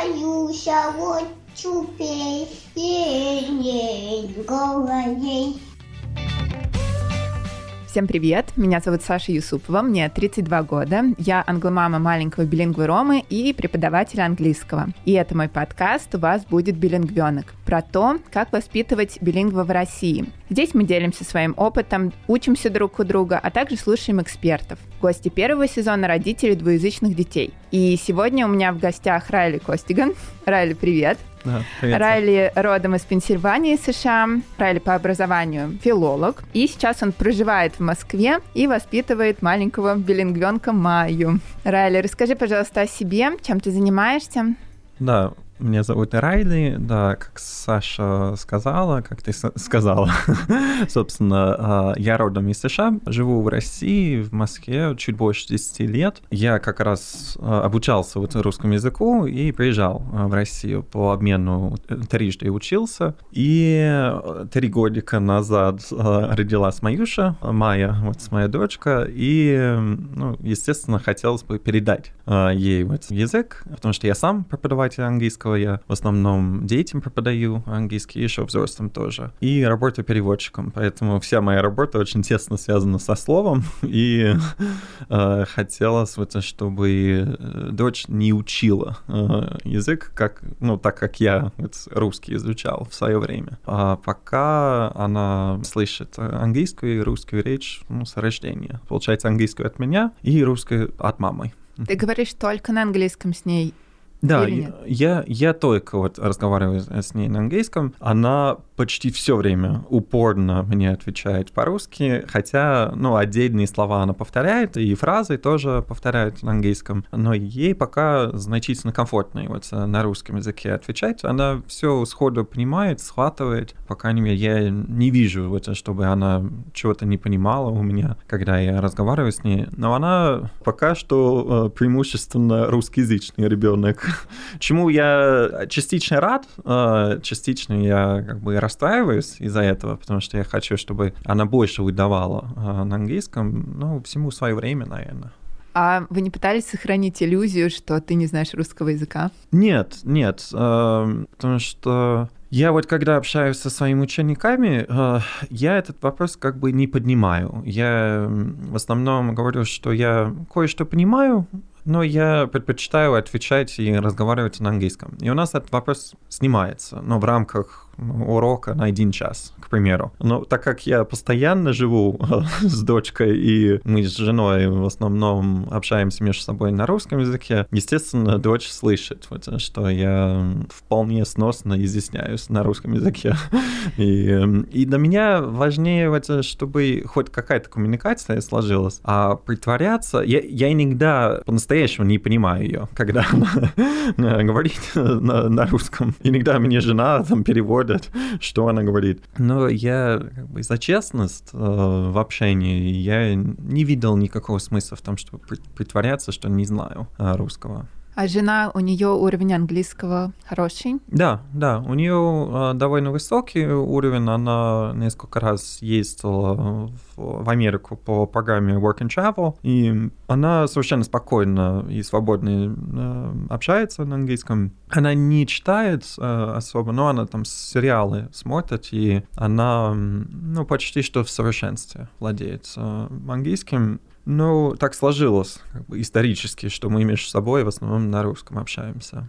боюсь, а вот чупененькой. Всем привет! Меня зовут Саша Юсупова, мне 32 года. Я англомама маленького билингва Ромы и преподаватель английского. И это мой подкаст «У вас будет билингвенок» про то, как воспитывать билингва в России. Здесь мы делимся своим опытом, учимся друг у друга, а также слушаем экспертов. Гости первого сезона – родители двуязычных детей. И сегодня у меня в гостях Райли Костиган. Райли, привет! Привет, Райли родом из Пенсильвании, США. Райли по образованию филолог. И сейчас он проживает в Москве и воспитывает маленького билингвенка Майю. Райли, расскажи, пожалуйста, о себе, чем ты занимаешься. Да, меня зовут Райли, да, как Саша сказала, как ты сказала, собственно, а, я родом из США, живу в России, в Москве чуть больше 10 лет. Я как раз а, обучался вот русскому языку и приезжал а, в Россию по обмену, трижды учился. И три годика назад родилась Маюша, Майя, вот моя дочка, и, ну, естественно, хотелось бы передать ей вот язык, потому что я сам преподаватель английского, английского. Я в основном детям преподаю английский, еще взрослым тоже. И работаю переводчиком, поэтому вся моя работа очень тесно связана со словом. И э, хотелось, вот, чтобы э, дочь не учила э, язык, как, ну, так как я вот, русский изучал в свое время. А пока она слышит английскую и русскую речь ну, с рождения. Получается, английскую от меня и русскую от мамы. Ты говоришь только на английском с ней да, я, я только вот разговариваю с ней на английском. Она почти все время упорно мне отвечает по-русски, хотя, ну, отдельные слова она повторяет, и фразы тоже повторяет на английском, но ей пока значительно комфортнее вот на русском языке отвечать. Она все сходу понимает, схватывает, по крайней мере, я не вижу, вот, чтобы она чего-то не понимала у меня, когда я разговариваю с ней, но она пока что э, преимущественно русскоязычный ребенок чему я частично рад, а, частично я как бы расстраиваюсь из-за этого, потому что я хочу, чтобы она больше выдавала а, на английском, ну, всему свое время, наверное. А вы не пытались сохранить иллюзию, что ты не знаешь русского языка? Нет, нет, потому что я вот когда общаюсь со своими учениками, я этот вопрос как бы не поднимаю. Я в основном говорю, что я кое-что понимаю, но я предпочитаю отвечать и разговаривать на английском. И у нас этот вопрос снимается, но в рамках урока на один час, к примеру. Но так как я постоянно живу с дочкой, и мы с женой в основном общаемся между собой на русском языке, естественно, дочь слышит, вот, что я вполне сносно изъясняюсь на русском языке. и, и для меня важнее, вот, чтобы хоть какая-то коммуникация сложилась, а притворяться... Я, я иногда по-настоящему не понимаю ее, когда она говорит на, на русском. Иногда мне жена там переводит переводят, что она говорит. Но я как бы, за честность э, в общении я не видел никакого смысла в том, чтобы притворяться, что не знаю э, русского. А жена, у нее уровень английского хороший? Да, да, у нее э, довольно высокий уровень. Она несколько раз ездила в, в Америку по программе Work and Travel, и она совершенно спокойно и свободно э, общается на английском. Она не читает э, особо, но она там сериалы смотрит, и она ну, почти что в совершенстве владеет английским. Ну, так сложилось как бы, исторически, что мы между собой в основном на русском общаемся.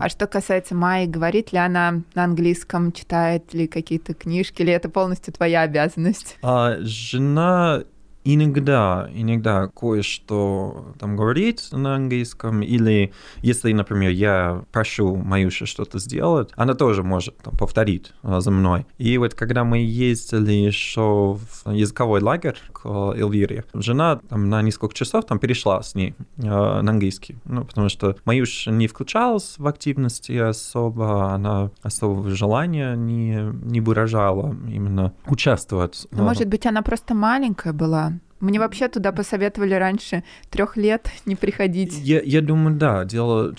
А что касается Майи, говорит ли она на английском, читает ли какие-то книжки, или это полностью твоя обязанность? А, жена иногда, иногда кое-что там говорит на английском, или если, например, я прошу Маюшу что-то сделать, она тоже может там, повторить а, за мной. И вот когда мы ездили еще в языковой лагерь к Эльвире, жена там на несколько часов там перешла с ней э, на английский, ну, потому что Маюша не включалась в активности особо, она особого желания не, не выражала именно участвовать. Ну, может быть, она просто маленькая была? Мне вообще туда посоветовали раньше трех лет не приходить. Я, я думаю, да, дело,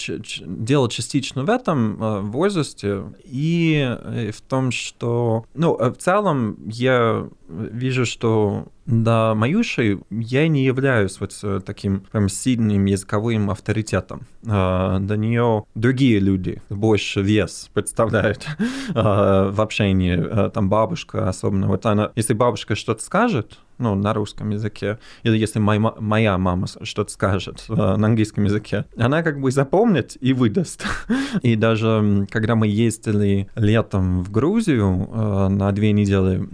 дело частично в этом э, возрасте и э, в том, что, ну, э, в целом я вижу, что Да, Маюшей я не являюсь вот таким прям сильным языковым авторитетом. До нее другие люди больше вес представляют в общении. Там бабушка особенно. Вот она, если бабушка что-то скажет, ну, на русском языке, или если моя, моя мама что-то скажет э, на английском языке, она как бы запомнит и выдаст. и даже когда мы ездили летом в Грузию э, на две недели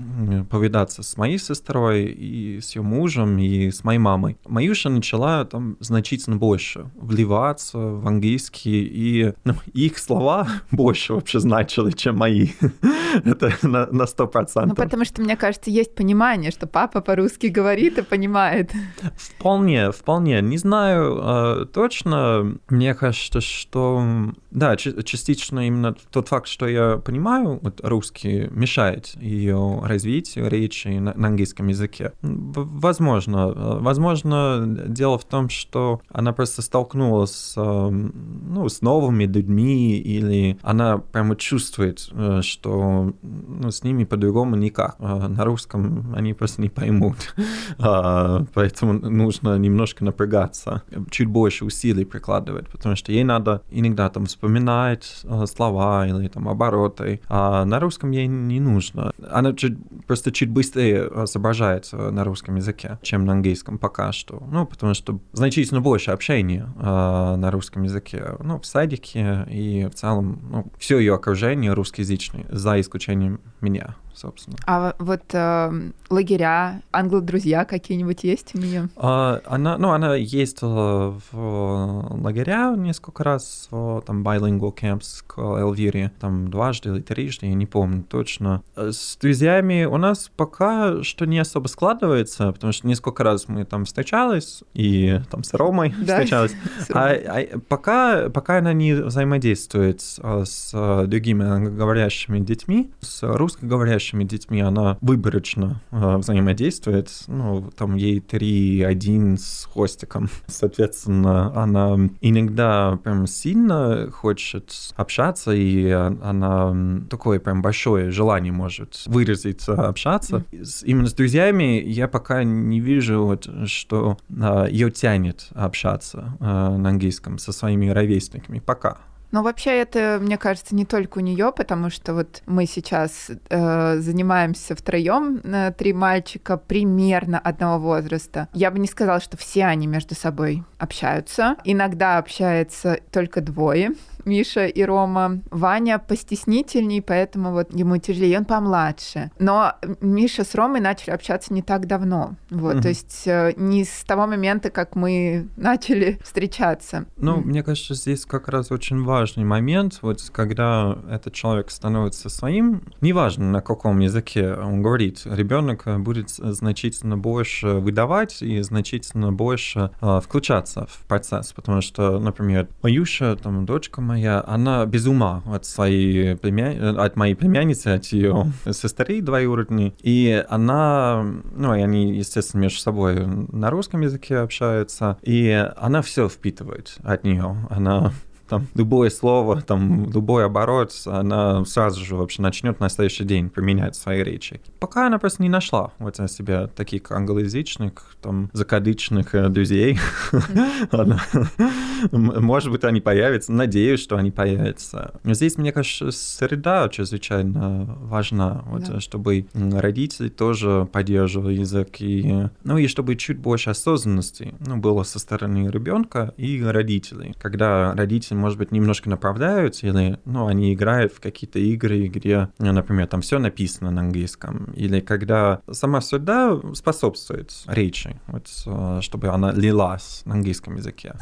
повидаться с моей сестрой и с ее мужем и с моей мамой, Маюша начала там значительно больше вливаться в английский, и ну, их слова больше вообще значили, чем мои. Это на сто процентов. Ну, потому что, мне кажется, есть понимание, что папа по по-русски говорит и понимает. Вполне, вполне. Не знаю э, точно. Мне кажется, что да, частично именно тот факт, что я понимаю вот, русский, мешает ее развитию речи на, на английском языке. Возможно. Возможно, дело в том, что она просто столкнулась с, ну, с новыми людьми, или она прямо чувствует, э, что ну, с ними по-другому никак. Э, на русском они просто не поймут. А, поэтому нужно немножко напрягаться, чуть больше усилий прикладывать, потому что ей надо иногда там вспоминать слова или там обороты, а на русском ей не нужно. Она чуть, просто чуть быстрее соображается на русском языке, чем на английском пока что. Ну, потому что значительно больше общения а, на русском языке. Ну, в садике и в целом ну, все ее окружение русскоязычное, за исключением меня собственно. А вот э, лагеря, англо-друзья какие-нибудь есть у нее? А, она, ну, она ездила в лагеря несколько раз, в, там, bilingual camps к Эльвире, там, дважды или трижды, я не помню точно. С друзьями у нас пока что не особо складывается, потому что несколько раз мы там встречались, и там с Ромой да. встречались. А, а пока, пока она не взаимодействует с, с другими англоговорящими детьми, с русскоговорящими старшими детьми она выборочно э, взаимодействует. Ну, там ей 3-1 с хвостиком. Соответственно, она иногда прям сильно хочет общаться, и она такое прям большое желание может выразить, общаться. Mm. Именно с друзьями я пока не вижу, вот, что э, ее тянет общаться э, на английском со своими ровесниками. Пока. Но вообще это, мне кажется, не только у нее, потому что вот мы сейчас э, занимаемся втроем, э, три мальчика примерно одного возраста. Я бы не сказала, что все они между собой общаются. Иногда общается только двое. Миша и Рома. Ваня постеснительней, поэтому вот ему тяжелее, он помладше. Но Миша с Ромой начали общаться не так давно. Вот, угу. то есть э, не с того момента, как мы начали встречаться. Ну, mm. мне кажется, здесь как раз очень важный момент, вот когда этот человек становится своим, неважно на каком языке он говорит, ребенок будет значительно больше выдавать и значительно больше э, включаться в процесс, потому что, например, Маюша, там, дочка моя, моя, она без ума от своей племя... от моей племянницы, от ее сестры двоюродной. И она, ну, и они, естественно, между собой на русском языке общаются, и она все впитывает от нее. Она там любое слово, там любой оборот, она сразу же вообще начнет на следующий день применять в своей речи. Пока она просто не нашла вот на себя таких англоязычных, там, закадычных э, друзей. Может быть, они появятся, надеюсь, что они появятся. Здесь, мне кажется, среда чрезвычайно важна, вот, чтобы родители тоже поддерживали язык, и, ну и чтобы чуть больше осознанности ну, было со стороны ребенка и родителей. Когда родители может быть, немножко направляют, или, ну, они играют в какие-то игры, где, ну, например, там все написано на английском, или когда сама среда способствует речи, вот, э, чтобы она лилась на английском языке.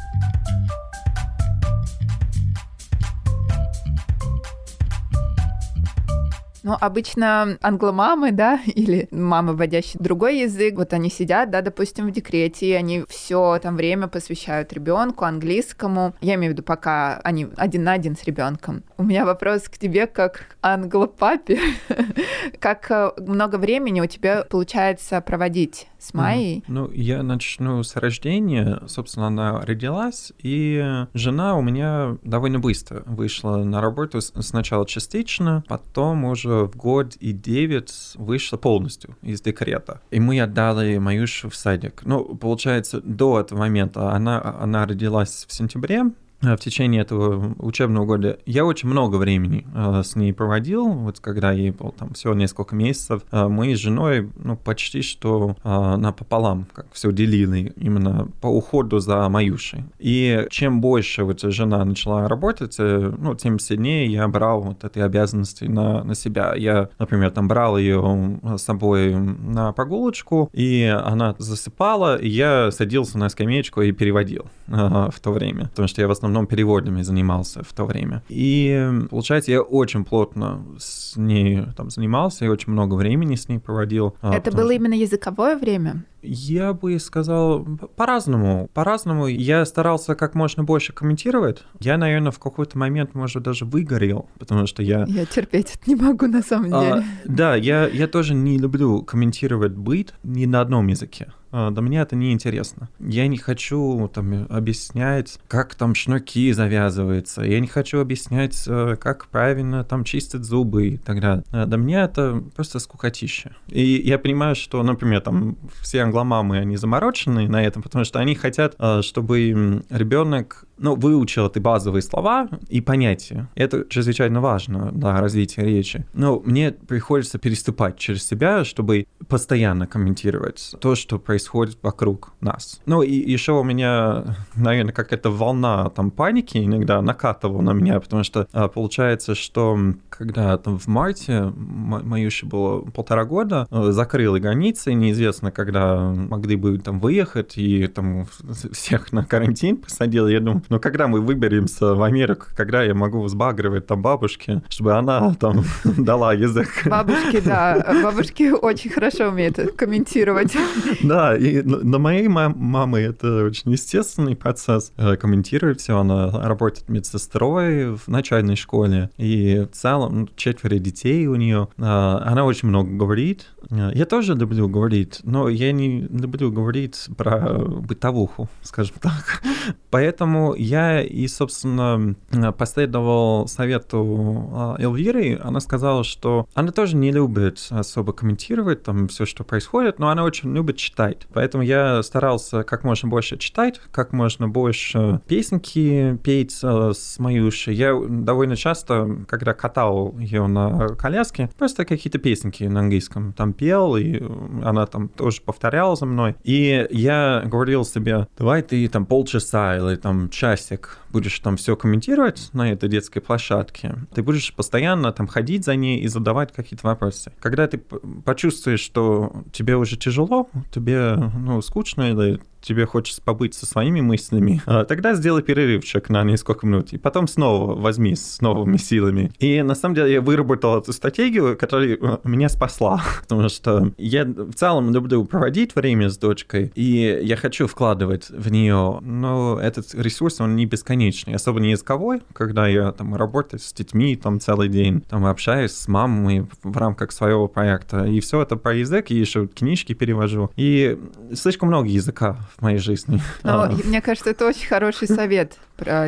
Ну, обычно англомамы, да, или мамы, вводящие другой язык, вот они сидят, да, допустим, в декрете, и они все там время посвящают ребенку, английскому. Я имею в виду, пока они один на один с ребенком. У меня вопрос к тебе как англопапе. как э, много времени у тебя получается проводить с Майей? Ну, я начну с рождения. Собственно, она родилась, и жена у меня довольно быстро вышла на работу сначала частично, потом уже в год и девять вышла полностью из декрета. И мы отдали Маюшу в садик. Ну, получается, до этого момента она, она родилась в сентябре, в течение этого учебного года я очень много времени э, с ней проводил, вот когда ей было там всего несколько месяцев. Э, мы с женой ну, почти что э, напополам как все делили именно по уходу за Маюшей. И чем больше вот жена начала работать, э, ну, тем сильнее я брал вот эти обязанности на, на себя. Я, например, там брал ее с собой на прогулочку, и она засыпала, и я садился на скамеечку и переводил э, в то время, потому что я в основном основном переводами занимался в то время. И получается, я очень плотно с ней там занимался, и очень много времени с ней проводил. А, Это было что... именно языковое время? Я бы сказал по-разному. По-разному. Я старался как можно больше комментировать. Я, наверное, в какой-то момент, может, даже выгорел, потому что я... Я терпеть это не могу на самом а, деле. А, да, я, я тоже не люблю комментировать быт ни на одном языке. А, да мне это не интересно. Я не хочу там объяснять, как там шнурки завязываются. Я не хочу объяснять, э, как правильно там чистить зубы и так далее. А, да мне это просто скукотища. И я понимаю, что, например, там все англомамы, они заморочены на этом, потому что они хотят, э, чтобы ребенок ну, выучил ты базовые слова и понятия. Это чрезвычайно важно для развития речи. Но мне приходится переступать через себя, чтобы постоянно комментировать то, что происходит вокруг нас. Ну, и еще у меня, наверное, какая-то волна там паники иногда накатывала на меня, потому что а, получается, что когда там в марте Маюше было полтора года, э, закрыли границы, неизвестно, когда могли бы там выехать, и там всех на карантин посадил. Я думаю, но когда мы выберемся в Америку, когда я могу сбагривать там бабушке, чтобы она там дала язык. Бабушки, да, бабушки очень хорошо умеют комментировать. Да, и на моей мамы это очень естественный процесс. Э, комментировать все, она работает медсестрой в начальной школе, и в целом ну, четверо детей у нее. А, она очень много говорит. Э, я тоже люблю говорить, но я не люблю говорить про бытовуху, скажем так. Поэтому я и, собственно, последовал совету а, Эльвиры. Она сказала, что она тоже не любит особо комментировать там все, что происходит, но она очень любит читать. Поэтому я старался как можно больше читать, как можно больше песенки петь а, с Маюшей. Я довольно часто, когда катал ее на коляске, просто какие-то песенки на английском там пел, и она там тоже повторяла за мной. И я говорил себе, давай ты там полчаса или там час часик будешь там все комментировать на этой детской площадке, ты будешь постоянно там ходить за ней и задавать какие-то вопросы. Когда ты почувствуешь, что тебе уже тяжело, тебе ну, скучно или тебе хочется побыть со своими мыслями, а, тогда сделай перерывчик на несколько минут, и потом снова возьми с новыми силами. И на самом деле я выработал эту стратегию, которая э, меня спасла, потому что я в целом люблю проводить время с дочкой, и я хочу вкладывать в нее, но этот ресурс, он не бесконечный, особо не языковой, когда я там работаю с детьми там целый день, там общаюсь с мамой в рамках своего проекта, и все это про язык, и еще книжки перевожу, и слишком много языка в моей жизни. Но, а. Мне кажется, это очень хороший совет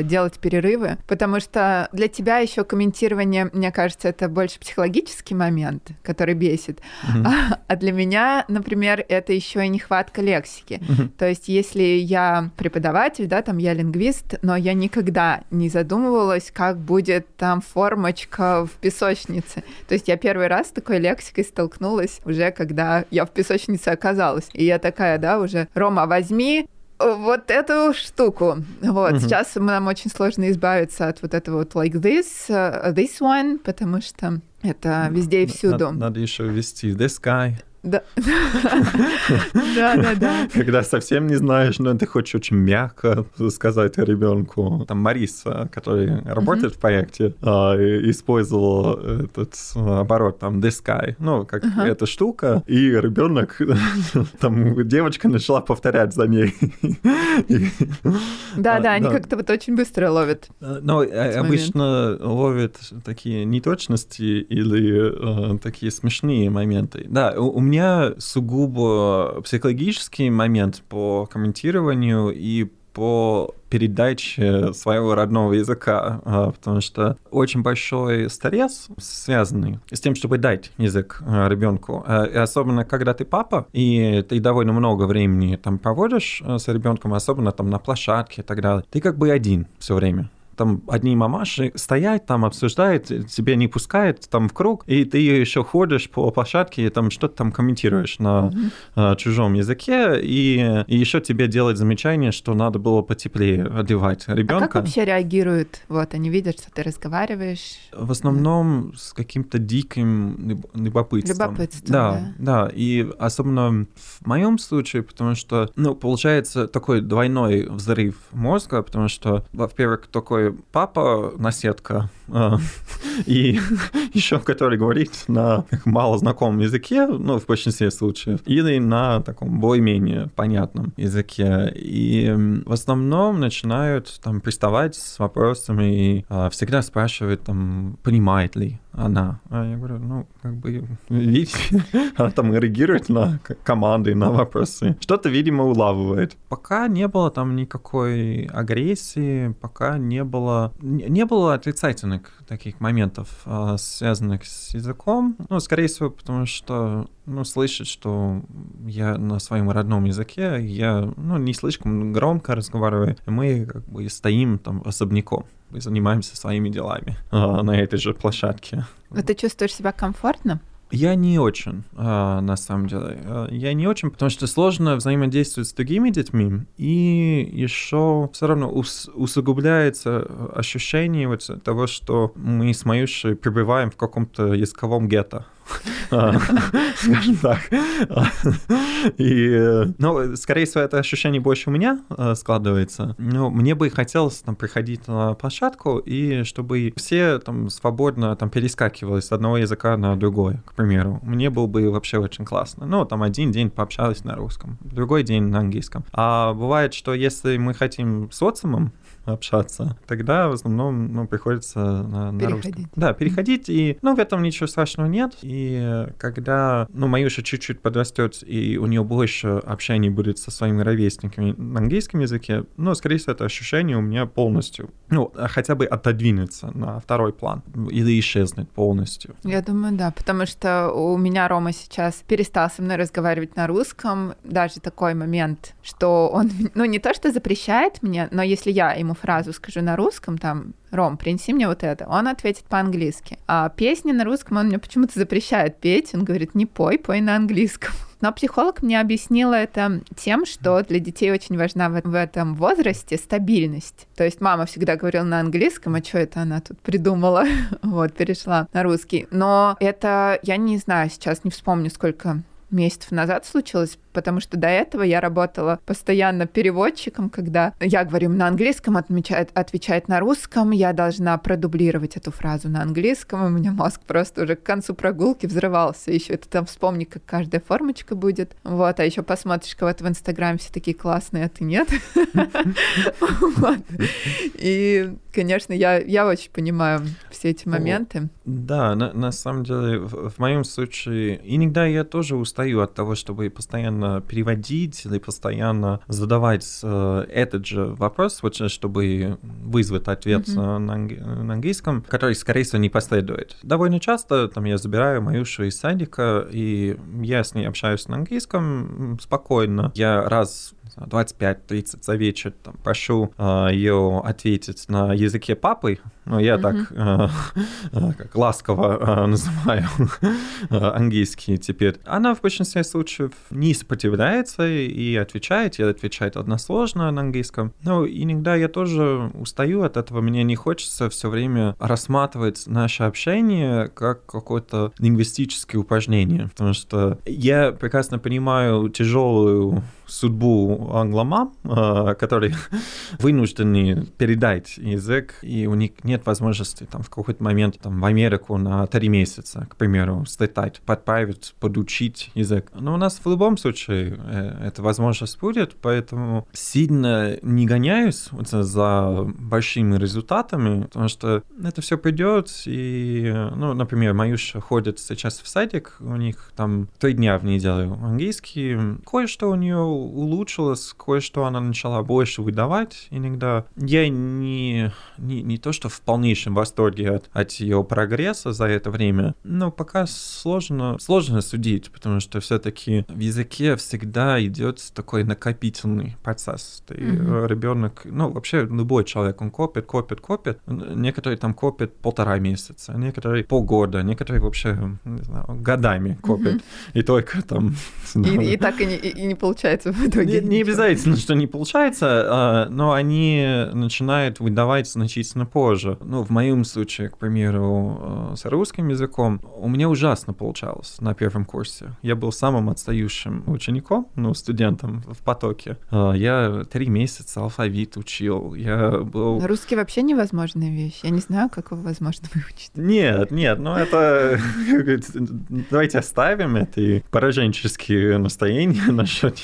делать перерывы, потому что для тебя еще комментирование, мне кажется, это больше психологический момент, который бесит. Mm-hmm. А, а для меня, например, это еще и нехватка лексики. Mm-hmm. То есть, если я преподаватель, да, там я лингвист, но я никогда не задумывалась, как будет там формочка в песочнице. То есть я первый раз с такой лексикой столкнулась уже, когда я в песочнице оказалась. И я такая, да, уже, Рома, возьми вот эту штуку. Вот, mm-hmm. сейчас нам очень сложно избавиться от вот этого вот like this, uh, this one, потому что это везде и всюду. Надо, надо еще ввести this guy. Да. да, да, да. Когда совсем не знаешь, но ты хочешь очень мягко сказать ребенку. Там Мариса, который работает в проекте, а, использовал этот оборот, там, this guy, ну, как эта штука, и ребенок, там, девочка начала повторять за ней. Да, да, они как-то вот очень быстро ловят. А, э, обычно ловят такие неточности или такие смешные моменты. Да, у меня сугубо психологический момент по комментированию и по передаче своего родного языка, а, потому что очень большой стресс, связанный с тем, чтобы дать язык а, ребенку. А, и особенно, когда ты папа, и ты довольно много времени там проводишь с ребенком, особенно там на площадке и так далее, ты как бы один все время там одни мамаши стоят, там обсуждают, тебя не пускают там в круг, и ты еще ходишь по площадке и там что-то там комментируешь на mm-hmm. чужом языке, и, и еще тебе делать замечание, что надо было потеплее одевать ребенка. А как вообще реагируют? Вот, они видят, что ты разговариваешь. В основном с каким-то диким любопытством. Любопытством, да. Да, да. И особенно в моем случае, потому что, ну, получается такой двойной взрыв мозга, потому что, во-первых, такой папа наседка, а, и еще который говорит на мало знакомом языке, ну, в большинстве случаев, или на таком более-менее понятном языке. И в основном начинают там приставать с вопросами и а, всегда спрашивают, там, понимает ли она. А я говорю, ну, как бы, видите, она там реагирует на команды, на вопросы. Что-то, видимо, улавливает. Пока не было там никакой агрессии, пока не было, не было отрицательных таких моментов, а, связанных с языком. Ну, скорее всего, потому что, ну, слышать, что я на своем родном языке, я, ну, не слишком громко разговариваю, мы как бы стоим там особняком мы занимаемся своими делами э, на этой же площадке. А ты чувствуешь себя комфортно? Я не очень, э, на самом деле. Я не очень, потому что сложно взаимодействовать с другими детьми, и еще все равно ус усугубляется ощущение вот того, что мы с Маюшей пребываем в каком-то языковом гетто. скажем так. И, ну, скорее всего, это ощущение больше у меня э, складывается. Но мне бы хотелось там приходить на площадку, и чтобы все там свободно там перескакивали с одного языка на другой, к примеру. Мне было бы вообще очень классно. Ну, там один день пообщалась на русском, другой день на английском. А бывает, что если мы хотим с социумом общаться, тогда в основном ну, приходится на, на переходить. русском. Да, переходить, и ну, в этом ничего страшного нет. И когда ну, Маюша чуть-чуть подрастет, и у нее больше общения будет со своими ровесниками на английском языке, ну, скорее всего, это ощущение у меня полностью, ну, хотя бы отодвинется на второй план или исчезнет полностью. Я думаю, да, потому что у меня Рома сейчас перестал со мной разговаривать на русском, даже такой момент, что он, ну, не то, что запрещает мне, но если я ему фразу скажу на русском, там, Ром, принеси мне вот это, он ответит по-английски. А песни на русском он мне почему-то запрещает петь, он говорит, не пой, пой на английском. Но психолог мне объяснила это тем, что для детей очень важна в этом возрасте стабильность. То есть мама всегда говорила на английском, а что это она тут придумала? вот, перешла на русский. Но это, я не знаю, сейчас не вспомню, сколько месяцев назад случилось, потому что до этого я работала постоянно переводчиком, когда я говорю на английском, отмечает, отвечает на русском, я должна продублировать эту фразу на английском, и у меня мозг просто уже к концу прогулки взрывался. Еще это там вспомни, как каждая формочка будет. Вот, а еще посмотришь кого-то в Инстаграме, все такие классные, а ты нет. И, конечно, я, я очень понимаю все эти моменты. Да, на, на самом деле, в, в моем случае, иногда я тоже устаю от того, чтобы постоянно переводить или постоянно задавать э, этот же вопрос, вот, чтобы вызвать ответ mm-hmm. на, на английском, который, скорее всего, не последует. Довольно часто там я забираю Маюшу из садика, и я с ней общаюсь на английском спокойно. Я раз 25-30 за вечер там, прошу э, ее ответить на языке папы, ну, я mm-hmm. так э, как ласково э, называю э, английский теперь. Она в большинстве случаев не сопротивляется и отвечает, и отвечает односложно на английском. Но иногда я тоже устаю от этого, мне не хочется все время рассматривать наше общение как какое-то лингвистическое упражнение, потому что я прекрасно понимаю тяжелую судьбу англомам, которые вынуждены передать язык, и у них нет нет возможности там в какой-то момент там в Америку на три месяца, к примеру, слетать, подправить, подучить язык. Но у нас в любом случае э, эта возможность будет, поэтому сильно не гоняюсь за большими результатами, потому что это все придет, и, ну, например, Маюша ходит сейчас в садик, у них там три дня в неделю английский, кое-что у нее улучшилось, кое-что она начала больше выдавать иногда. Я не, не, не то, что в полнейшем восторге от, от ее прогресса за это время, но пока сложно, сложно судить, потому что все-таки в языке всегда идет такой накопительный процесс. Ты mm-hmm. ребенок, ну, вообще любой человек, он копит, копит, копит. Некоторые там копят полтора месяца, некоторые полгода, некоторые вообще, не знаю, годами копят. Mm-hmm. И только там... И, и так и не, и не получается в итоге. Не, не обязательно, что не получается, а, но они начинают выдавать значительно позже. Ну, в моем случае, к примеру, э, с русским языком, у меня ужасно получалось на первом курсе. Я был самым отстающим учеником, ну, студентом в потоке. Э, я три месяца алфавит учил. Я был... Русский вообще невозможная вещь. Я не знаю, как его возможно выучить. Нет, нет, ну это... Давайте оставим это пораженческие настроения насчет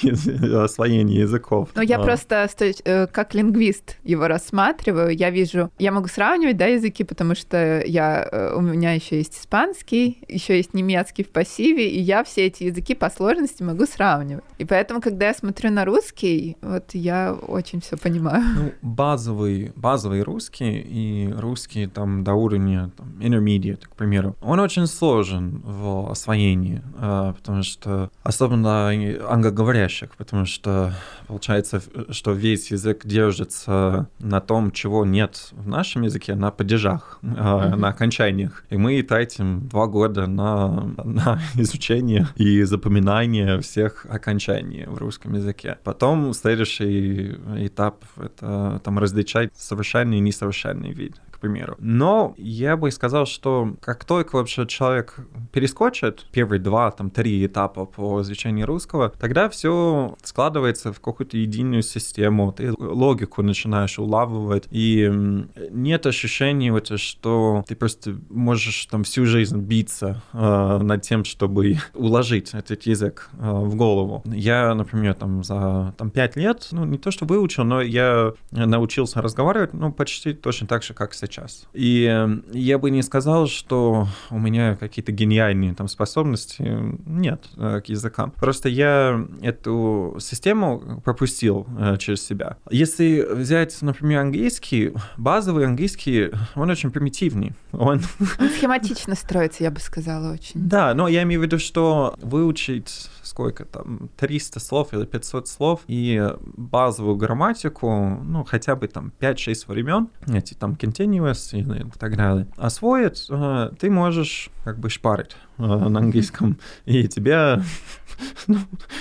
освоения языков. Ну, я а. просто э, как лингвист его рассматриваю. Я вижу, я могу сравнивать, да, языки, потому что я, э, у меня еще есть испанский, еще есть немецкий в пассиве, и я все эти языки по сложности могу сравнивать. И поэтому, когда я смотрю на русский, вот я очень все понимаю. Ну, базовый, базовый русский и русский там до уровня там, intermediate, к примеру, он очень сложен в освоении, а, потому что особенно англоговорящих, потому что получается, что весь язык держится на том, чего нет в нашем языке, на падежах, mm-hmm. на окончаниях. И мы тратим два года на, на изучение и запоминание всех окончаний в русском языке. Потом следующий этап — это там различать совершенный и несовершенный вид примеру. Но я бы сказал, что как только вообще человек перескочит первые два, там, три этапа по изучению русского, тогда все складывается в какую-то единую систему, ты логику начинаешь улавливать, и нет ощущения, вот, что ты просто можешь там всю жизнь биться э, над тем, чтобы уложить этот язык э, в голову. Я, например, там за там, пять лет, ну, не то что выучил, но я научился разговаривать, ну, почти точно так же, как сейчас сейчас. И эм, я бы не сказал, что у меня какие-то гениальные там способности. Нет э, к языкам. Просто я эту систему пропустил э, через себя. Если взять, например, английский, базовый английский, он очень примитивный. Он, он схематично строится, я бы сказала, очень. Да, но я имею в виду, что выучить сколько там, 300 слов или 500 слов, и базовую грамматику, ну, хотя бы там 5-6 времен, эти там continuous и так далее, освоить, э, ты можешь как бы шпарить э, на английском, и тебя ну,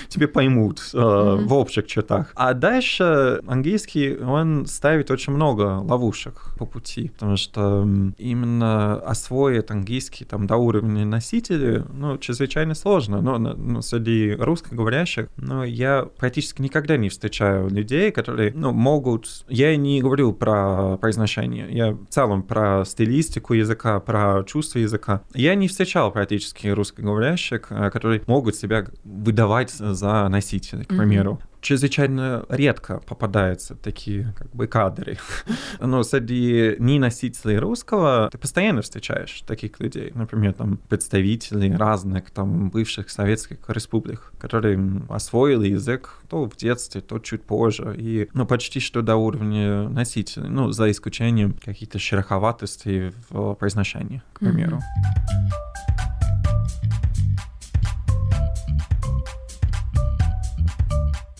тебе поймут э, mm-hmm. в общих чертах. А дальше английский, он ставит очень много ловушек по пути, потому что именно освоить английский там до уровня носителя, ну, чрезвычайно сложно. Но ну, среди русскоговорящих, но я практически никогда не встречаю людей, которые, ну, могут... Я не говорю про произношение, я в целом про стилистику языка, про чувство языка. Я не встречал практически русскоговорящих, э, которые могут себя выдавать за носителей, к примеру. Mm-hmm чрезвычайно редко попадаются такие как бы кадры. Но среди неносителей русского ты постоянно встречаешь таких людей. Например, там представителей разных там бывших советских республик, которые освоили язык то в детстве, то чуть позже. И ну, почти что до уровня носителей. Ну, за исключением каких-то шероховатостей в произношении, к примеру. Mm-hmm.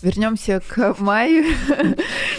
Вернемся к маю.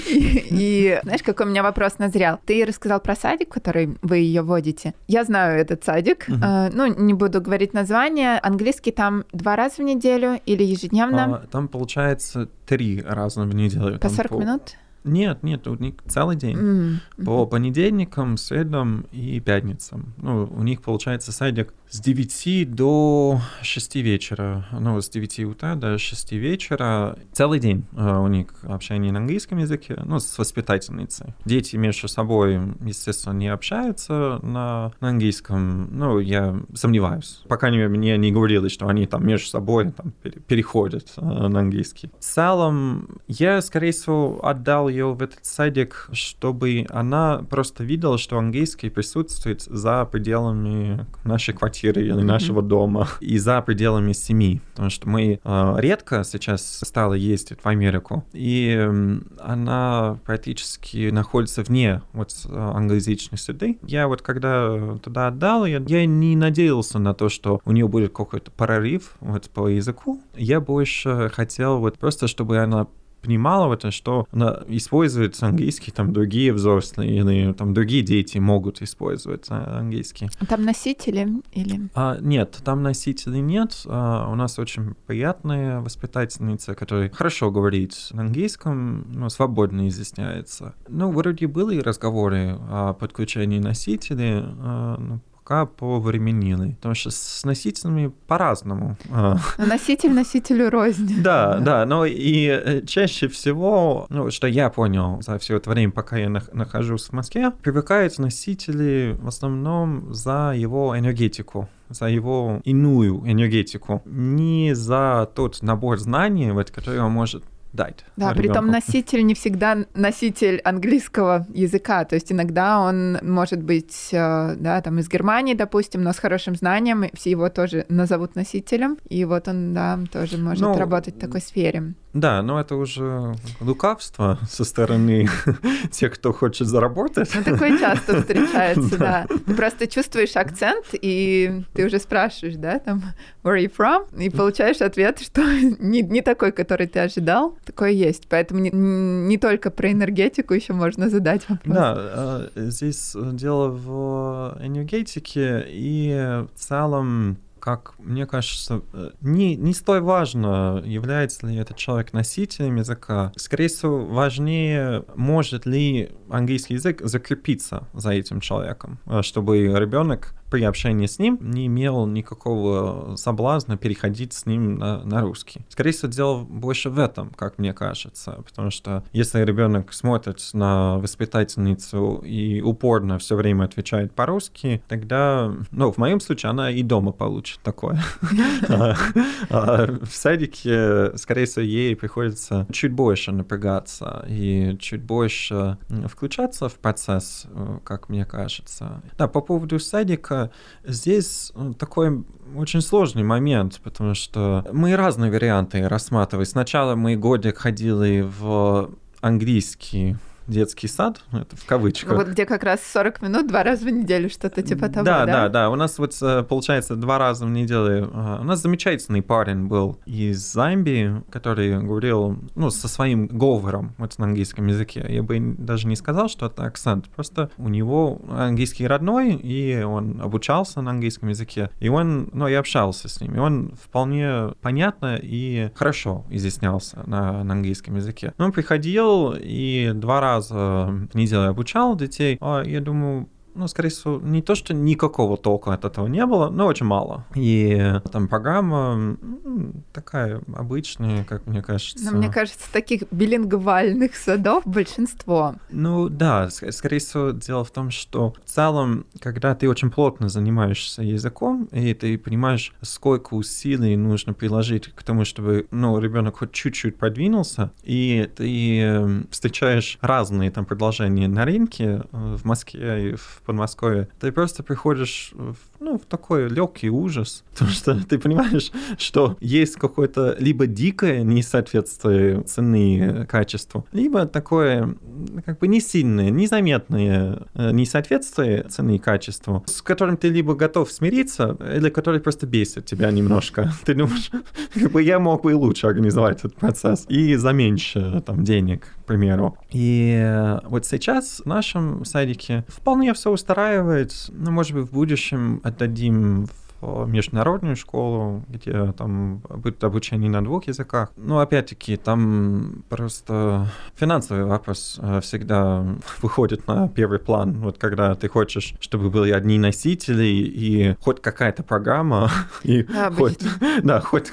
и, знаешь, какой у меня вопрос назрел? Ты рассказал про садик, который вы ее водите. Я знаю этот садик. А, ну, не буду говорить название. Английский там два раза в неделю или ежедневно? А, там получается три раза в неделю. По 40 минут? Нет, нет, у них целый день. Mm-hmm. По понедельникам, средам и пятницам. Ну, у них получается садик с 9 до 6 вечера. Ну, с 9 утра до 6 вечера. Целый день э, у них общение на английском языке, ну, с воспитательницей. Дети между собой, естественно, не общаются на, на английском. Ну, я сомневаюсь. Пока не, мне не говорили, что они там между собой там, переходят э, на английский. В целом, я, скорее всего, отдал ее в этот садик, чтобы она просто видела, что английский присутствует за пределами нашей квартиры или нашего дома и за пределами семьи. Потому что мы э, редко сейчас стала ездить в Америку, и э, она практически находится вне вот англоязычной среды. Я вот когда туда отдал, я, я не надеялся на то, что у нее будет какой-то прорыв вот по языку. Я больше хотел вот просто, чтобы она понимала это, что она использует английский, там другие взрослые или там другие дети могут использовать а, английский. Там носители или? А, нет, там носителей нет. А, у нас очень приятная воспитательница, которая хорошо говорит на английском, но свободно изъясняется. Ну, вроде были разговоры о подключении носителей, а, пока повременилый. Потому что с носителями по-разному. А. Носитель носителю рознь. Да, да, но и э, чаще всего, ну, что я понял за все это время, пока я нахожусь в Москве, привыкают носители в основном за его энергетику за его иную энергетику, не за тот набор знаний, вот, который он может дать. Да, при том носитель не всегда носитель английского языка, то есть иногда он может быть, э, да, там из Германии, допустим, но с хорошим знанием, все его тоже назовут носителем, и вот он, да, тоже может ну, работать в такой сфере. Да, но это уже лукавство со стороны тех, кто хочет заработать. Ну, такое часто встречается, да. Ты просто чувствуешь акцент, и ты уже спрашиваешь, да, там, where are you from? И получаешь ответ, что не, не такой, который ты ожидал. Такое есть. Поэтому не, не только про энергетику еще можно задать вопрос. Да, а, здесь дело в энергетике и в целом как мне кажется, э, не, не столь важно, является ли этот человек носителем языка. Скорее всего, важнее, может ли английский язык закрепиться за этим человеком, э, чтобы ребенок при общении с ним не имел никакого соблазна переходить с ним на, на русский. Скорее всего, дело больше в этом, как мне кажется, потому что если ребенок смотрит на воспитательницу и упорно все время отвечает по-русски, тогда, ну, в моем случае, она и дома получит такое. А, а в садике, скорее всего, ей приходится чуть больше напрягаться и чуть больше включаться в процесс, э, как мне кажется. Да, по поводу садика, здесь э, такой очень сложный момент, потому что мы разные варианты рассматривали. Сначала мы годик ходили в английский детский сад, ну, это в кавычках. Вот где как раз 40 минут два раза в неделю, что-то типа того, да? Да, да, да. У нас вот э, получается два раза в неделю. Э, у нас замечательный парень был из Замбии, который говорил, ну, со своим говором вот на английском языке. Я бы даже не сказал, что это акцент. Просто у него английский родной, и он обучался на английском языке. И он, ну, я общался с ним. И он вполне понятно и хорошо изъяснялся на, на английском языке. Но он приходил и два раза раза в неделю обучал детей. А я думаю, ну, скорее всего, не то, что никакого толка от этого не было, но очень мало. И там программа такая обычная, как мне кажется. Но мне кажется, таких билингвальных садов большинство. Ну да, скорее всего, дело в том, что в целом, когда ты очень плотно занимаешься языком, и ты понимаешь, сколько усилий нужно приложить к тому, чтобы, ну, ребенок хоть чуть-чуть продвинулся, и ты эм, встречаешь разные там предложения на рынке э, в Москве и в Подмосковье, ты просто приходишь в, ну, в такой легкий ужас, потому что ты понимаешь, что есть какое-то либо дикое несоответствие цены качеству, либо такое как бы не сильное, незаметное э, несоответствие цены и качеству, с которым ты либо готов смириться, или который просто бесит тебя немножко. Ты думаешь, как бы я мог бы и лучше организовать этот процесс и за меньше там денег, к примеру. И э, вот сейчас в нашем садике вполне все устраивает. Ну, может быть, в будущем отдадим международную школу, где там будет обучение на двух языках. Но опять-таки там просто финансовый вопрос э, всегда выходит на первый план. Вот когда ты хочешь, чтобы были одни носители и хоть какая-то программа, и Да, хоть, да, хоть,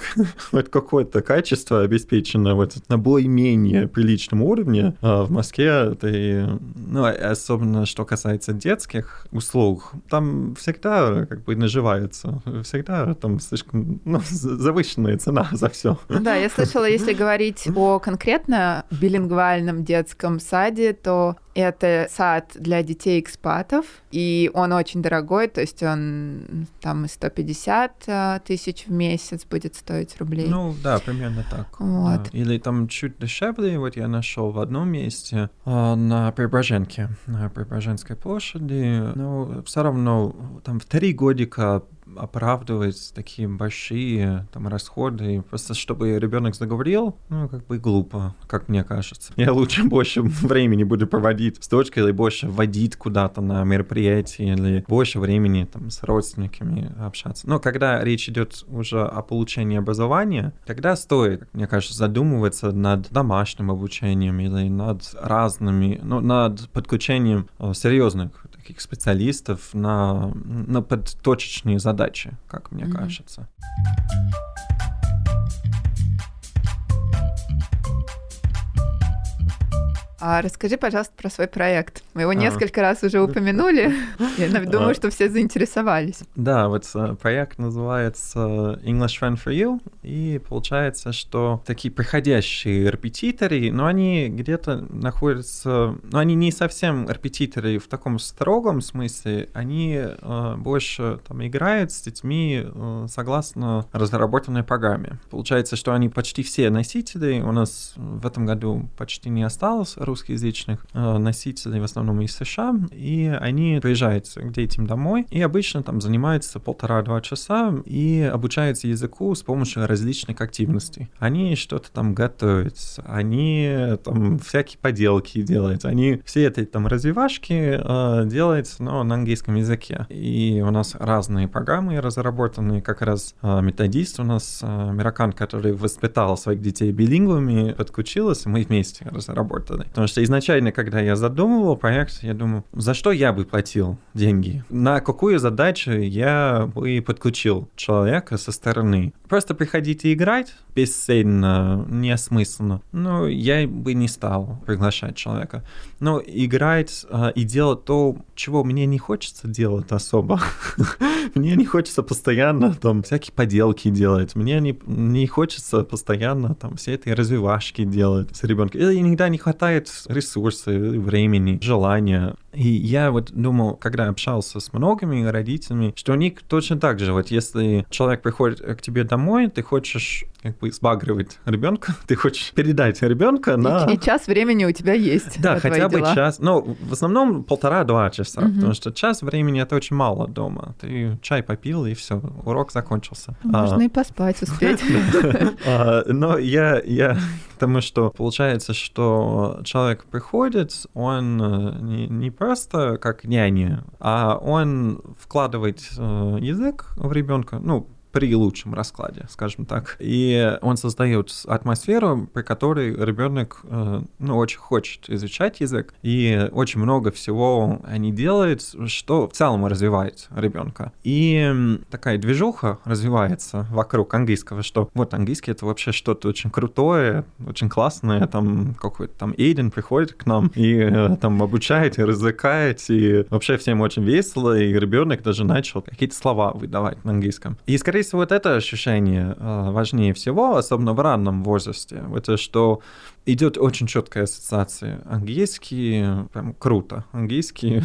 хоть какое-то качество обеспечено вот на более-менее приличном уровне а в Москве, ты, ну, особенно что касается детских услуг, там всегда как бы наживаются, всегда там слишком ну, завышенная цена за все. Да, я слышала, если говорить о конкретно билингвальном детском саде, то это сад для детей экспатов, и он очень дорогой, то есть он там и 150 а, тысяч в месяц будет стоить рублей. Ну да, примерно так. Вот. Да. Или там чуть дешевле, вот я нашел в одном месте а, на Преображенке, на Преображенской площади, но все равно там в три годика оправдывать такие большие там расходы, просто чтобы ребенок заговорил, ну, как бы глупо, как мне кажется. Я лучше больше времени буду проводить с дочкой или больше водить куда-то на мероприятие или больше времени там с родственниками общаться. Но когда речь идет уже о получении образования, тогда стоит, мне кажется, задумываться над домашним обучением или над разными, ну, над подключением э, серьезных таких специалистов на, на подточечные задачи, как мне Мгм. кажется. А расскажи, пожалуйста, про свой проект. Мы его А. несколько раз уже упомянули. Я думаю, А. что все заинтересовались. Да, вот э, проект называется English Friend for You, и получается, что такие приходящие репетиторы, но они где-то находятся, ну, они не совсем репетиторы в таком строгом смысле, они э, больше там играют с детьми э, согласно разработанной программе. Получается, что они почти все носители, у нас в этом году почти не осталось русскоязычных э, носителей, в основном из США, и они приезжают к детям домой, и обычно там занимаются полтора-два часа и обучаются языку с помощью различных активностей. Они что-то там готовят, они там всякие поделки делают, они все эти там развивашки э, делают, но на английском языке. И у нас разные программы разработаны, как раз э, методист у нас, э, который воспитал своих детей билингвами, подключилась, и мы вместе разработали. Потому что изначально, когда я задумывал проект, я думаю, за что я бы платил деньги? На какую задачу я бы подключил человека со стороны? Просто приходить и играть бесцельно, неосмысленно. Ну, я бы не стал приглашать человека. Но играть а, и делать то, чего мне не хочется делать особо. Мне не хочется постоянно там всякие поделки делать. Мне не, не хочется постоянно там все эти развивашки делать с ребенком. Или иногда не хватает ресурсов, времени, желания. И я вот думал, когда общался с многими родителями, что у них точно так же, вот если человек приходит к тебе домой, ты хочешь как бы сбагривать ребенка, ты хочешь передать ребенка на... И, и час времени у тебя есть. Да, хотя бы дела. час. Ну, в основном полтора-два часа, Мгм. потому что час времени это очень мало дома. Ты чай попил, и все, урок закончился. Можно А, и поспать успеть. а, Но я, я к тому, что получается, что человек приходит, он э, не, не просто как няня, а он вкладывает э, язык в ребенка, ну, при лучшем раскладе, скажем так. И он создает атмосферу, при которой ребенок э, ну, очень хочет изучать язык, и очень много всего они делают, что в целом развивает ребенка. И такая движуха развивается вокруг английского, что вот английский это вообще что-то очень крутое, очень классное, там какой-то там Эйден приходит к нам и э, там обучает и развлекает, и вообще всем очень весело, и ребенок даже начал какие-то слова выдавать на английском. И, скорее всего, вот это ощущение э, важнее всего, особенно в раннем возрасте. Это что идет очень четкая ассоциация. Английский прям круто. Английский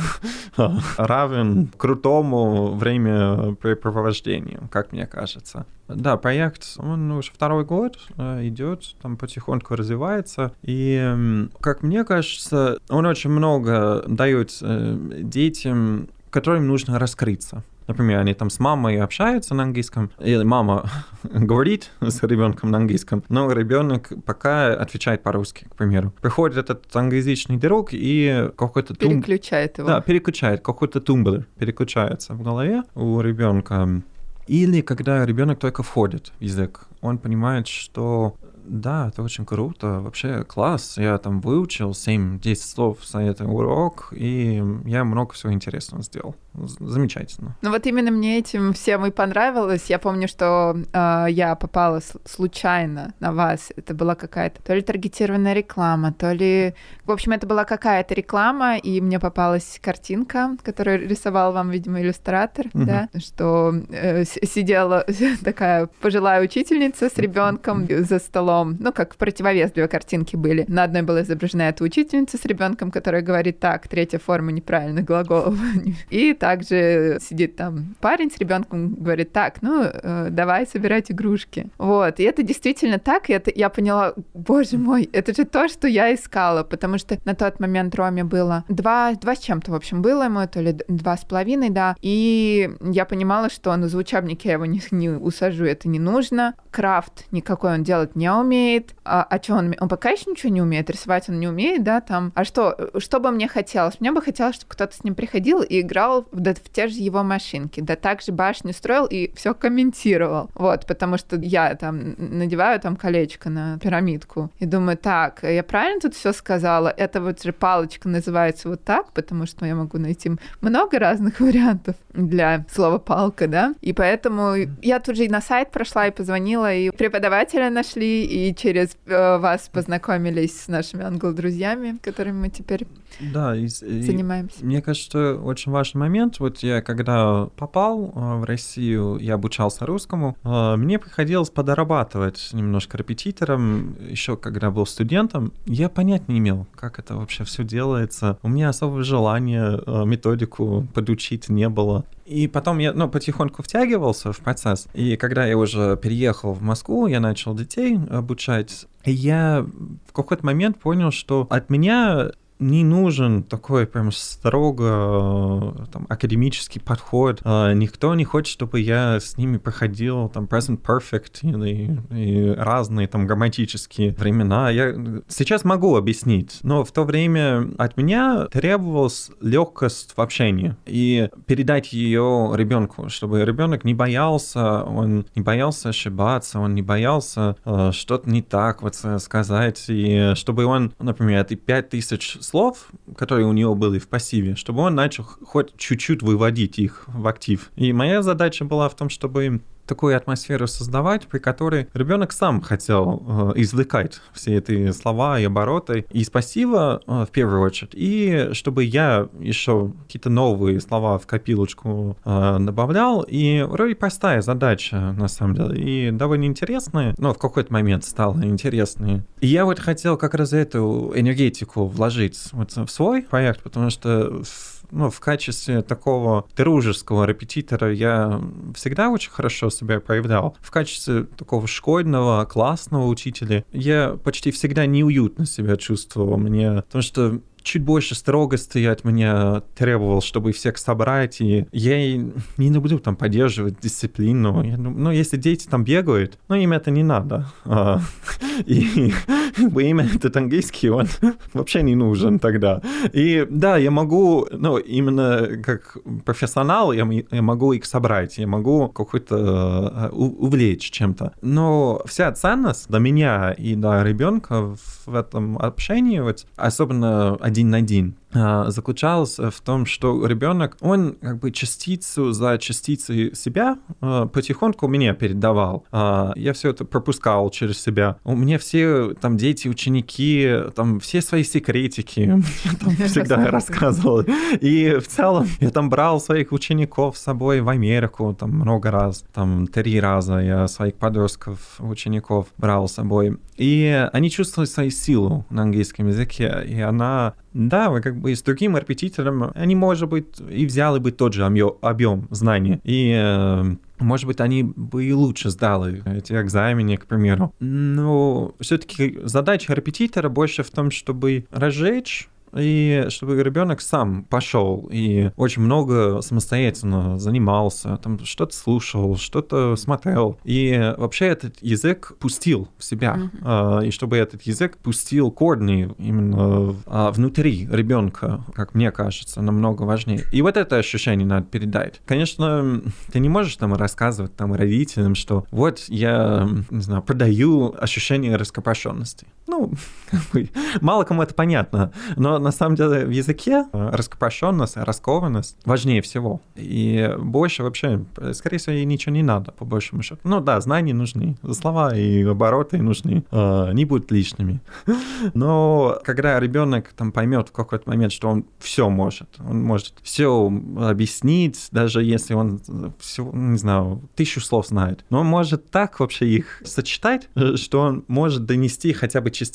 равен крутому времяпрепровождению, как мне кажется. Да, проект, он уже второй год э, идет, там потихоньку развивается. И, как мне кажется, он очень много дает э, детям, которым нужно раскрыться. Например, они там с мамой общаются на английском, или мама говорит с ребенком на английском, но ребенок пока отвечает по-русски, к примеру. Приходит этот англоязычный друг и какой-то тум... Переключает его. Да, переключает, какой-то тумблер переключается в голове у ребенка. Или когда ребенок только входит в язык, он понимает, что да, это очень круто. Вообще класс. Я там выучил 7-10 слов за этот урок, и я много всего интересного сделал. Замечательно. Ну вот именно мне этим всем и понравилось. Я помню, что э, я попала случайно на вас. Это была какая-то то ли таргетированная реклама, то ли... В общем, это была какая-то реклама, и мне попалась картинка, которую рисовал вам, видимо, иллюстратор, mm-hmm. да, что э, сидела такая пожилая учительница с ребенком за столом ну, как противовес две картинки были. На одной была изображена эта учительница с ребенком, которая говорит так, третья форма неправильных глаголов. И также сидит там парень с ребенком, говорит так, ну, э, давай собирать игрушки. Вот. И это действительно так, и это я поняла, боже мой, это же то, что я искала, потому что на тот момент Роме было два, два с чем-то, в общем, было ему, то ли два с половиной, да, и я понимала, что ну, за учебники я его не, не усажу, это не нужно. Крафт никакой он делать не умеет, умеет, а, а что он, он пока еще ничего не умеет, рисовать он не умеет, да, там, а что, что бы мне хотелось? Мне бы хотелось, чтобы кто-то с ним приходил и играл в, да, в те же его машинки, да также башню строил и все комментировал, вот, потому что я там надеваю там колечко на пирамидку и думаю, так, я правильно тут все сказала? Это вот же палочка называется вот так, потому что я могу найти много разных вариантов для слова палка, да, и поэтому я тут же и на сайт прошла и позвонила, и преподавателя нашли, и через э, вас познакомились с нашими англ-друзьями, которыми мы теперь да, и, занимаемся. И, мне кажется, что очень важный момент. Вот я когда попал э, в Россию, я обучался русскому, э, мне приходилось подорабатывать немножко репетитором, еще когда был студентом. Я понять не имел, как это вообще все делается. У меня особого желания э, методику подучить не было. И потом я, ну, потихоньку втягивался в процесс. И когда я уже переехал в Москву, я начал детей обучать. И я в какой-то момент понял, что от меня не нужен такой прям строго там, академический подход. А, никто не хочет, чтобы я с ними проходил там present perfect или и разные там грамматические времена. Я сейчас могу объяснить, но в то время от меня требовалась легкость в общении и передать ее ребенку, чтобы ребенок не боялся, он не боялся ошибаться, он не боялся э, что-то не так вот сказать, и чтобы он, например, эти пять тысяч слов, которые у него были в пассиве, чтобы он начал хоть чуть-чуть выводить их в актив. И моя задача была в том, чтобы такую атмосферу создавать, при которой ребенок сам хотел э, извлекать все эти слова и обороты. Из пассива э, в первую очередь, и чтобы я еще какие-то новые слова в копилочку э, добавлял, и вроде простая задача на самом деле, и довольно интересная, но в какой-то момент стала интересной. И я вот хотел как раз эту энергетику вложить вот в свой проект, потому что в ну, в качестве такого дружеского репетитора я всегда очень хорошо себя проявлял. В качестве такого школьного, классного учителя я почти всегда неуютно себя чувствовал. Мне, потому что чуть больше строгости от меня требовал, чтобы всех собрать, и я не люблю там поддерживать дисциплину. Я, ну, ну, если дети там бегают, ну, им это не надо. А, и имя этот английский, он вообще не нужен тогда. И да, я могу, ну, именно как профессионал, я, я могу их собрать, я могу какой-то uh, увлечь чем-то. Но вся ценность для меня и для ребенка в этом общении, вот, особенно один один на один. А, заключалась в том, что ребенок, он как бы частицу за частицей себя а, потихоньку мне передавал. А, я все это пропускал через себя. У меня все там дети, ученики, там все свои секретики там всегда рассказывал. И в целом я там брал своих учеников с собой в Америку там много раз, там три раза я своих подростков, учеников брал с собой. И они чувствовали свою силу на английском языке, и она да, вы как бы с другим репетитором, они, может быть, и взяли бы тот же объем знаний. И э, может быть, они бы и лучше сдали эти экзамены, к примеру. Но все-таки задача репетитора больше в том, чтобы разжечь и чтобы ребенок сам пошел и очень много самостоятельно занимался, там что-то слушал, что-то смотрел, и вообще этот язык пустил в себя, mm-hmm. и чтобы этот язык пустил корни именно а, внутри ребенка, как мне кажется, намного важнее. И вот это ощущение надо передать. Конечно, ты не можешь там рассказывать там родителям, что вот я, не знаю, продаю ощущение раскопошенности. Ну, мало кому это понятно, но на самом деле в языке э, раскопошенность, раскованность важнее всего. И больше вообще, скорее всего, ей ничего не надо, по большему счету. Ну да, знания нужны, слова и обороты нужны, э, не будут лишними. Но когда ребенок там поймет в какой-то момент, что он все может, он может все объяснить, даже если он все, не знаю, тысячу слов знает, но он может так вообще их сочетать, э, что он может донести хотя бы частично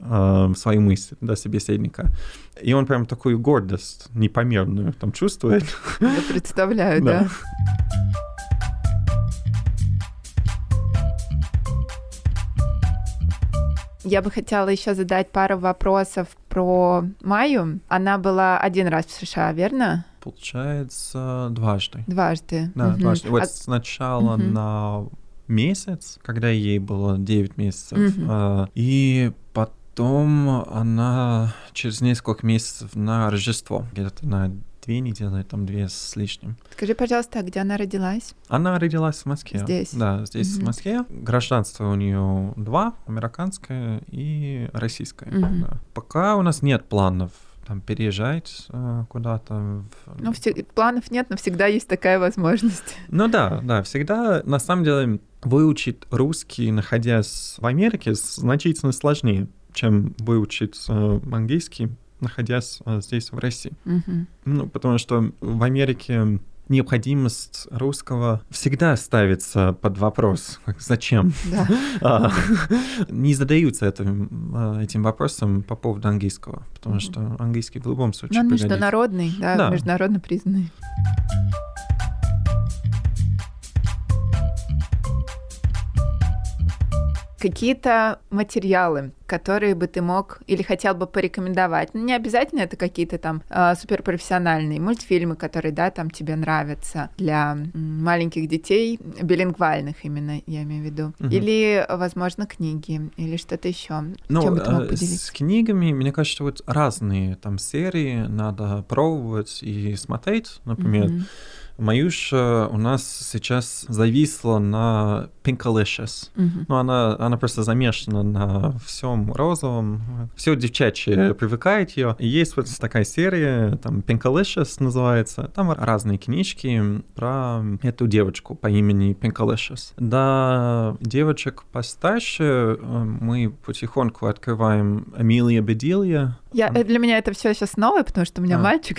э, свои мысли до собеседника. И он прям такую гордость непомерную там чувствует. Я представляю, да. Я бы хотела еще задать пару вопросов про Майю. Она была один раз в США, верно? Получается, дважды. Дважды. Да, угу. дважды. Вот а... сначала угу. на месяц, когда ей было 9 месяцев, угу. и потом она через несколько месяцев на Рождество, где-то на две недели, там две с лишним. Скажи, пожалуйста, а где она родилась? Она родилась в Москве. Здесь? Да, здесь, угу. в Москве. Гражданство у нее два, американское и российское. Угу. Да. Пока у нас нет планов там переезжать э, куда-то. В... Ну, все, планов нет, но всегда есть такая возможность. Ну да, да, всегда, на самом деле, выучить русский, находясь в Америке, значительно сложнее чем выучить э, английский, находясь э, здесь, в России. Mm-hmm. Ну, потому что в Америке необходимость русского всегда ставится под вопрос. Зачем? Да. А, не задаются этим, э, этим вопросом по поводу английского, потому что английский в любом случае Он международный, да, да, международно признанный. Какие-то материалы, которые бы ты мог или хотел бы порекомендовать. Ну, не обязательно это какие-то там э, суперпрофессиональные мультфильмы, которые, да, там тебе нравятся для маленьких детей, билингвальных именно, я имею в виду. Угу. Или, возможно, книги, или что-то еще. Ну, Чем бы ты мог э, поделиться? с книгами, мне кажется, вот разные там серии надо пробовать и смотреть, например. Угу. Маюша у нас сейчас зависла на Pinkalicious. Mm-hmm. Ну, она, она просто замешана на всем розовом. Все девчачье привыкает ее. И есть вот такая серия, там Pinkalicious называется. Там разные книжки про эту девочку по имени Pinkalicious. Да, девочек постарше э, мы потихоньку открываем Эмилия Бедилья. Я, для меня это все сейчас новое, потому что у меня а. мальчик.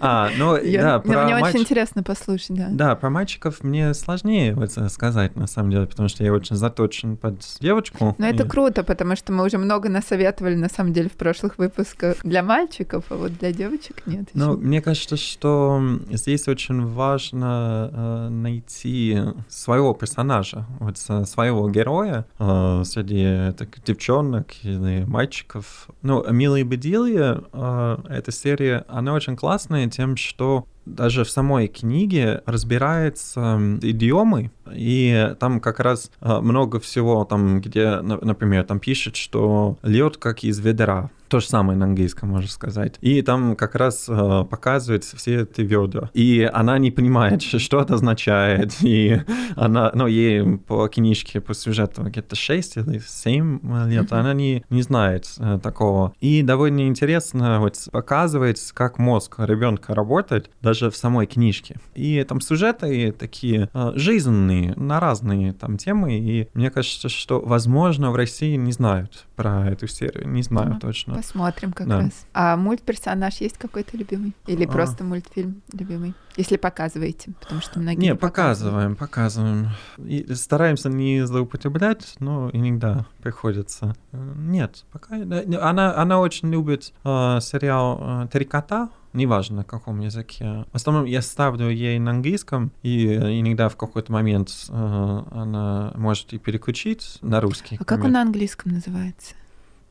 А, ну я, да, про Мне мальч... очень интересно послушать, да. Да, про мальчиков мне сложнее вот сказать, на самом деле, потому что я очень заточен под девочку. Но и... это круто, потому что мы уже много насоветовали, на самом деле, в прошлых выпусках для мальчиков, а вот для девочек нет. Ну, мне кажется, что здесь очень важно э, найти своего персонажа, вот своего героя э, среди так, девчонок или мальчиков. Ну, милые беди Бразилия, э, эта серия, она очень классная тем, что даже в самой книге разбирается идиомы, и там как раз э, много всего, там, где, например, там пишет, что лед как из ведра. То же самое на английском, можно сказать. И там как раз э, показывается все эти ведра. И она не понимает, что это означает. И она, ну, ей по книжке, по сюжету где-то 6 или 7 лет, mm-hmm. она не, не знает э, такого. И довольно интересно вот показывает, как мозг ребенка работает, даже в самой книжке. И там сюжеты такие э, жизненные, на разные там темы. И мне кажется, что, возможно, в России не знают про эту серию. Не знаю mm-hmm. точно. Посмотрим как да. раз. А мультперсонаж есть какой-то любимый? Или а. просто мультфильм любимый? Если показываете, потому что многие не, не показываем, показываем. И стараемся не злоупотреблять, но иногда приходится. Нет, пока... Она, она очень любит э, сериал э, «Три кота», неважно на каком языке. В основном я ставлю ей на английском, и иногда в какой-то момент э, она может и переключить на русский. А как он на английском называется?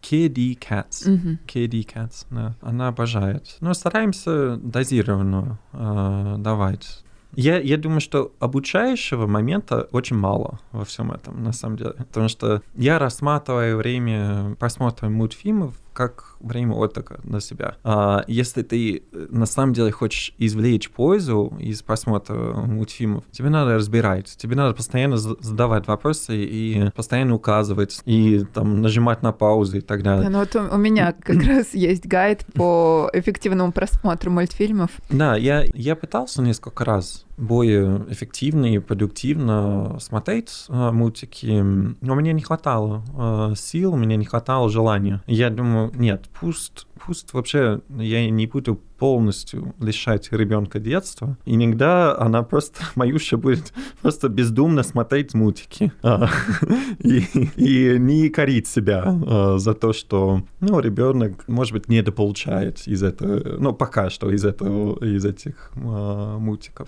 KD Cats. Мгм. KD Cats, да. Она обожает. Но стараемся дозированно э, давать. Я, я думаю, что обучающего момента очень мало во всем этом, на самом деле. Потому что я рассматриваю время просмотра мультфильмов как время отдыха на себя. А если ты э, на самом деле хочешь извлечь пользу из просмотра мультфильмов, тебе надо разбирать, тебе надо постоянно за- задавать вопросы и постоянно указывать, и там нажимать на паузы и так далее. Да, ну вот у, у меня как раз есть гайд по эффективному просмотру мультфильмов. Да, я, я пытался несколько раз более эффективно и продуктивно смотреть э, мультики, но мне не хватало э, сил, мне не хватало желания. Я думаю, нет, пусть, пусть вообще я не буду полностью лишать ребенка детства. Иногда она просто, Маюша будет просто бездумно смотреть мультики а, и, и не корить себя а, за то, что, ну, ребенок, может быть, недополучает из этого, ну, пока что из этого, из этих а, мультиков.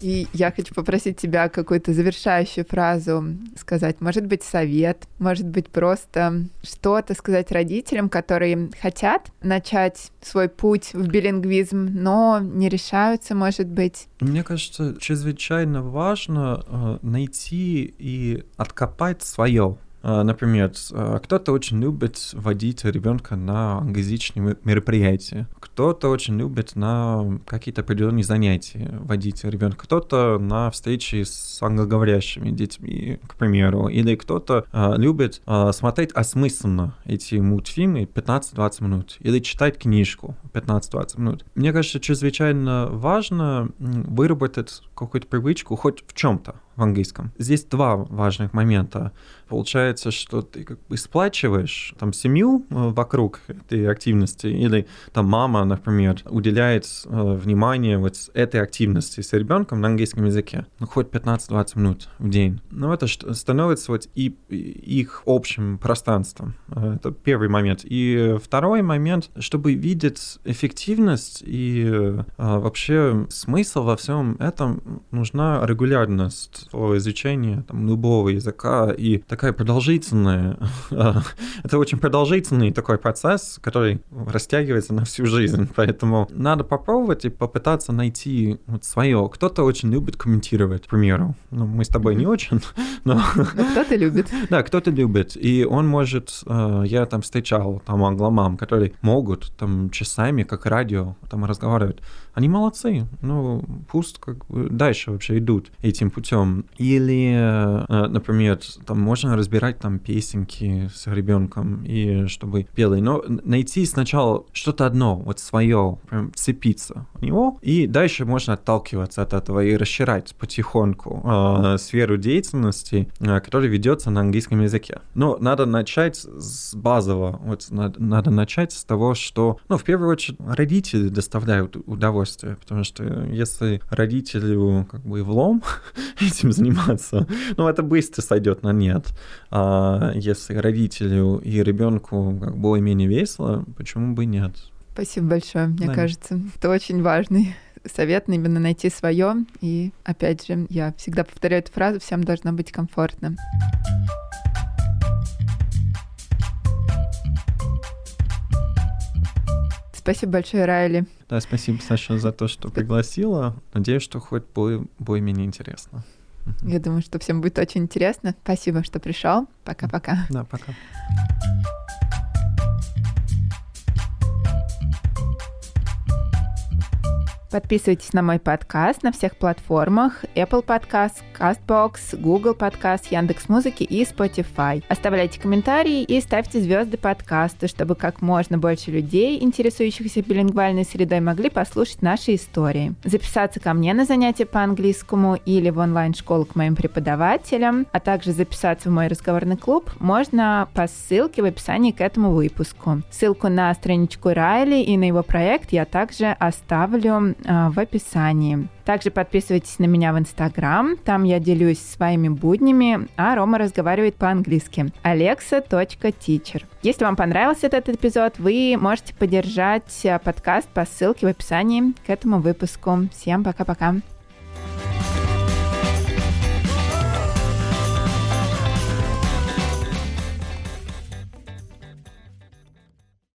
И я хочу попросить тебя какую-то завершающую фразу сказать. Может быть, совет, может быть, просто что-то сказать родителям, которые хотят начать свой путь в билингвизм, но не решаются, может быть. Мне кажется, чрезвычайно важно э, найти и откопать свое. А, Например, э, кто-то очень любит водить ребенка на англоязычные мероприятия, кто-то очень любит на какие-то определенные занятия водить ребенка, кто-то на встречи с англоговорящими детьми, к примеру, или кто-то а, любит а, смотреть осмысленно эти мультфильмы 15-20 минут, или читать книжку 15-20 минут. Мне кажется, чрезвычайно важно выработать какую-то привычку хоть в чем-то в английском. Здесь два важных момента. Получается, что ты как бы сплачиваешь там семью э, вокруг этой активности, или там мама, например, уделяет э, внимание вот этой активности с ребенком на английском языке, ну хоть 15-20 минут в день. Но это что- становится вот и, и их общим пространством. Э, Это первый момент. И второй момент, чтобы видеть эффективность и э, вообще смысл во всем этом, нужна регулярность о изучении там, любого языка и такая продолжительная, это очень продолжительный такой процесс, который растягивается на всю жизнь, поэтому надо попробовать и попытаться найти вот свое. Кто-то очень любит комментировать, к примеру. Ну, мы с тобой не очень, но Но кто-то любит. да, кто-то любит, и он может, э, я там встречал там англомам, которые могут там часами, как радио, там разговаривать. Они молодцы, ну пусть как бы дальше вообще идут этим путем. Или, э, например, там можно разбирать там песенки с ребенком и чтобы пели, но найти сначала что-то одно, вот свое, прям цепиться в него, и дальше можно отталкиваться от этого и расширять потихоньку э, сферу деятельности, э, которая ведется на английском языке. Но надо начать с базового, вот надо, надо начать с того, что, ну, в первую очередь, родители доставляют удовольствие, потому что если родителю как бы влом этим заниматься, ну, это быстро сойдет на нет. А если родителю и ребенку как более-менее весело, почему бы и нет? Спасибо большое, мне Да. кажется. Это очень важный совет, именно найти свое. И опять же, я всегда повторяю эту фразу, всем должно быть комфортно. Спасибо большое, Райли. Да, спасибо, Саша, за то, что пригласила. Надеюсь, что хоть более- более-менее интересно. Мгм. Я думаю, что всем будет очень интересно. Спасибо, что пришел. Пока-пока. Да, пока. Подписывайтесь на мой подкаст на всех платформах Apple Podcast, CastBox, Google Podcast, Яндекс.Музыки и Spotify. Оставляйте комментарии и ставьте звезды подкасту, чтобы как можно больше людей, интересующихся билингвальной средой, могли послушать наши истории. Записаться ко мне на занятия по английскому или в онлайн-школу к моим преподавателям, а также записаться в мой разговорный клуб можно по ссылке в описании к этому выпуску. Ссылку на страничку Райли и на его проект я также оставлю а, в описании. Также подписывайтесь на меня в Инстаграм, там я делюсь своими буднями, а Рома разговаривает по-английски. alexa.teacher. Если вам понравился этот эпизод, вы можете поддержать а, подкаст по ссылке в описании к этому выпуску. Всем пока-пока.